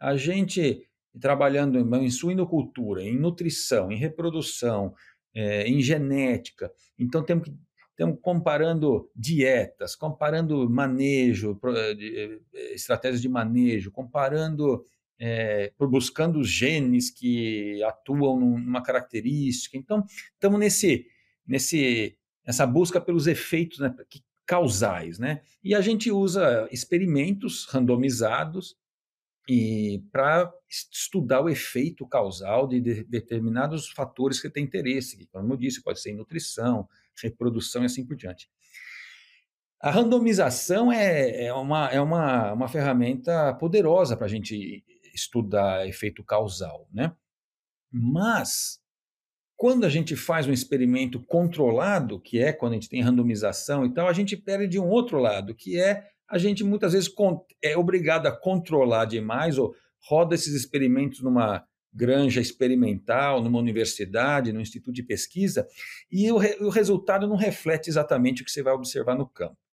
a gente trabalhando em suinocultura, em nutrição, em reprodução, é, em genética, então temos que estamos comparando dietas, comparando manejo, estratégias de manejo, comparando é, buscando os genes que atuam numa característica. Então, estamos nesse, nesse, nessa busca pelos efeitos né, causais. Né? E a gente usa experimentos randomizados e para estudar o efeito causal de, de, determinados fatores que tem interesse, como eu disse, pode ser nutrição, reprodução e assim por diante. A randomização é, é, uma, é uma, uma ferramenta poderosa para a gente estudar efeito causal, né? Mas quando a gente faz um experimento controlado, que é quando a gente tem randomização e tal, a gente perde de um outro lado, que é a gente muitas vezes é obrigado a controlar demais ou roda esses experimentos numa granja experimental, numa universidade, no instituto de pesquisa, e o, re, o resultado não reflete exatamente o que você vai observar no campo.